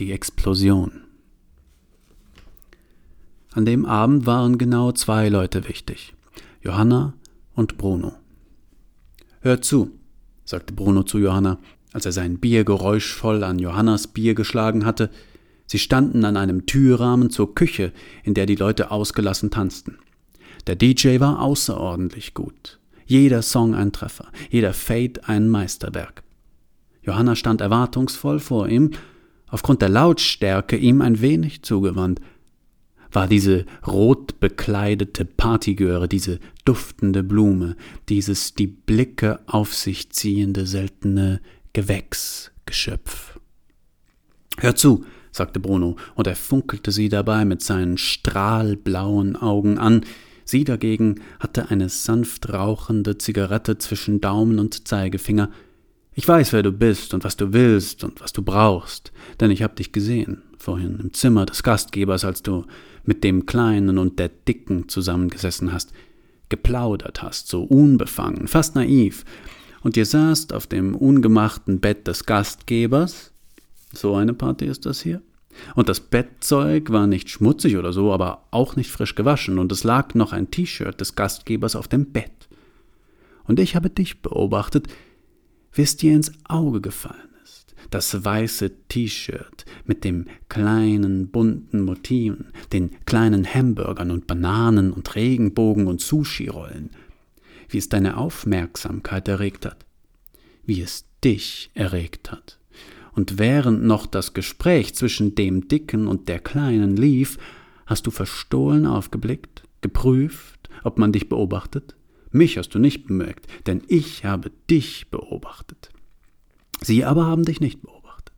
Die Explosion. An dem Abend waren genau zwei Leute wichtig. Johanna und Bruno. Hör zu, sagte Bruno zu Johanna, als er sein Bier geräuschvoll an Johannas Bier geschlagen hatte. Sie standen an einem Türrahmen zur Küche, in der die Leute ausgelassen tanzten. Der DJ war außerordentlich gut. Jeder Song ein Treffer, jeder Fade ein Meisterwerk. Johanna stand erwartungsvoll vor ihm, aufgrund der Lautstärke ihm ein wenig zugewandt. War diese rot bekleidete Partygöre, diese duftende Blume, dieses die Blicke auf sich ziehende seltene Gewächsgeschöpf. Hör zu, sagte Bruno, und er funkelte sie dabei mit seinen strahlblauen Augen an, Sie dagegen hatte eine sanft rauchende Zigarette zwischen Daumen und Zeigefinger. Ich weiß, wer du bist und was du willst und was du brauchst, denn ich hab dich gesehen, vorhin im Zimmer des Gastgebers, als du mit dem Kleinen und der Dicken zusammengesessen hast, geplaudert hast, so unbefangen, fast naiv, und ihr saßt auf dem ungemachten Bett des Gastgebers. So eine Party ist das hier? Und das Bettzeug war nicht schmutzig oder so, aber auch nicht frisch gewaschen, und es lag noch ein T-Shirt des Gastgebers auf dem Bett. Und ich habe dich beobachtet, wie es dir ins Auge gefallen ist. Das weiße T-Shirt mit dem kleinen bunten Motiven, den kleinen Hamburgern und Bananen und Regenbogen und Sushi-Rollen. Wie es deine Aufmerksamkeit erregt hat. Wie es dich erregt hat und während noch das Gespräch zwischen dem Dicken und der Kleinen lief, hast du verstohlen aufgeblickt, geprüft, ob man dich beobachtet? Mich hast du nicht bemerkt, denn ich habe dich beobachtet. Sie aber haben dich nicht beobachtet.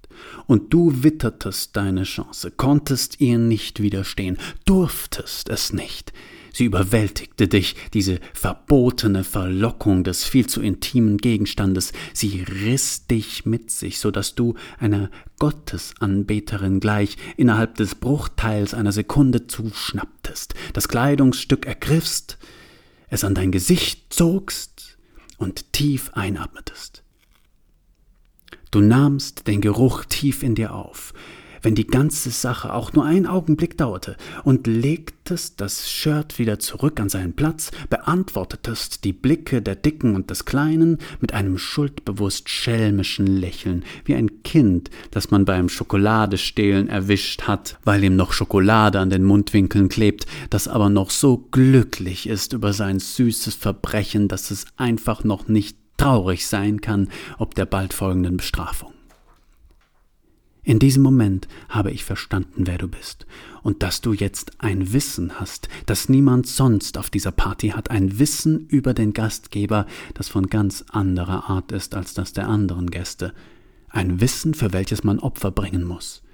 Und du wittertest deine Chance, konntest ihr nicht widerstehen, durftest es nicht. Sie überwältigte dich, diese verbotene Verlockung des viel zu intimen Gegenstandes. Sie riss dich mit sich, so dass du einer Gottesanbeterin gleich innerhalb des Bruchteils einer Sekunde zuschnapptest, das Kleidungsstück ergriffst, es an dein Gesicht zogst und tief einatmetest. Du nahmst den Geruch tief in dir auf, wenn die ganze Sache auch nur einen Augenblick dauerte, und legtest das Shirt wieder zurück an seinen Platz, beantwortetest die Blicke der Dicken und des Kleinen mit einem schuldbewusst schelmischen Lächeln, wie ein Kind, das man beim Schokoladestehlen erwischt hat, weil ihm noch Schokolade an den Mundwinkeln klebt, das aber noch so glücklich ist über sein süßes Verbrechen, dass es einfach noch nicht traurig sein kann ob der bald folgenden Bestrafung. In diesem Moment habe ich verstanden, wer du bist und dass du jetzt ein Wissen hast, das niemand sonst auf dieser Party hat, ein Wissen über den Gastgeber, das von ganz anderer Art ist als das der anderen Gäste, ein Wissen, für welches man Opfer bringen muss.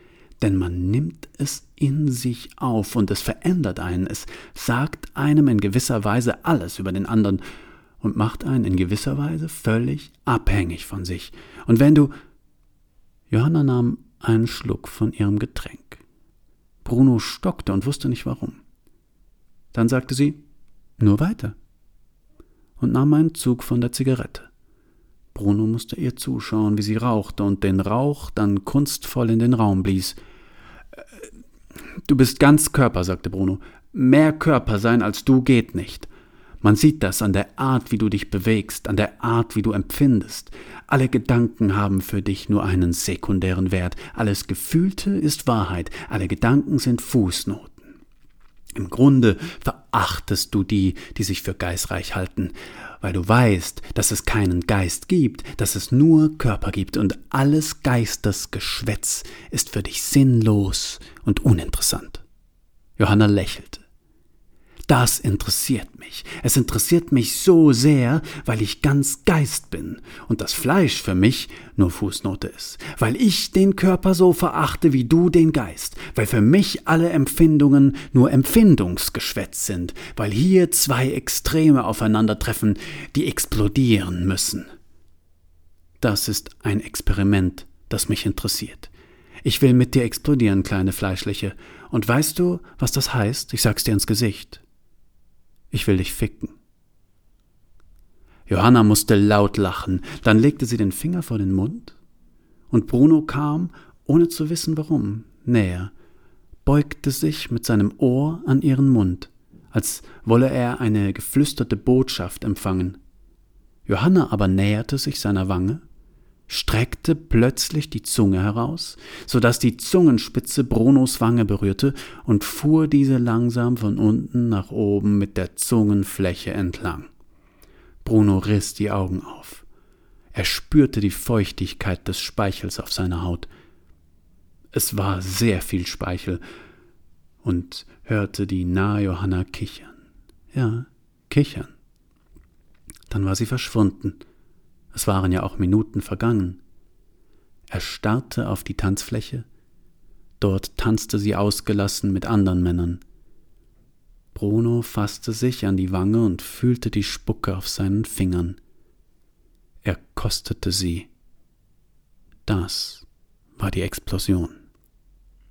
Denn man nimmt es in sich auf und es verändert einen, es sagt einem in gewisser Weise alles über den anderen und macht einen in gewisser Weise völlig abhängig von sich. Und wenn du Johanna nahm einen Schluck von ihrem Getränk. Bruno stockte und wusste nicht warum. Dann sagte sie Nur weiter und nahm einen Zug von der Zigarette. Bruno musste ihr zuschauen, wie sie rauchte und den Rauch dann kunstvoll in den Raum blies. Äh, du bist ganz Körper, sagte Bruno. Mehr Körper sein als du geht nicht. Man sieht das an der Art, wie du dich bewegst, an der Art, wie du empfindest. Alle Gedanken haben für dich nur einen sekundären Wert. Alles Gefühlte ist Wahrheit. Alle Gedanken sind Fußnoten. Im Grunde verachtest du die, die sich für geistreich halten, weil du weißt, dass es keinen Geist gibt, dass es nur Körper gibt und alles Geistesgeschwätz ist für dich sinnlos und uninteressant. Johanna lächelte. Das interessiert mich. Es interessiert mich so sehr, weil ich ganz Geist bin und das Fleisch für mich nur Fußnote ist, weil ich den Körper so verachte wie du den Geist, weil für mich alle Empfindungen nur Empfindungsgeschwätz sind, weil hier zwei Extreme aufeinandertreffen, die explodieren müssen. Das ist ein Experiment, das mich interessiert. Ich will mit dir explodieren, kleine Fleischliche. Und weißt du, was das heißt? Ich sag's dir ins Gesicht. Ich will dich ficken. Johanna musste laut lachen, dann legte sie den Finger vor den Mund, und Bruno kam ohne zu wissen warum, näher, beugte sich mit seinem Ohr an ihren Mund, als wolle er eine geflüsterte Botschaft empfangen. Johanna aber näherte sich seiner Wange, streckte plötzlich die Zunge heraus, so dass die Zungenspitze Brunos Wange berührte und fuhr diese langsam von unten nach oben mit der Zungenfläche entlang. Bruno riss die Augen auf. Er spürte die Feuchtigkeit des Speichels auf seiner Haut. Es war sehr viel Speichel, und hörte die nahe Johanna kichern. Ja, kichern. Dann war sie verschwunden. Es waren ja auch Minuten vergangen. Er starrte auf die Tanzfläche. Dort tanzte sie ausgelassen mit anderen Männern. Bruno fasste sich an die Wange und fühlte die Spucke auf seinen Fingern. Er kostete sie. Das war die Explosion.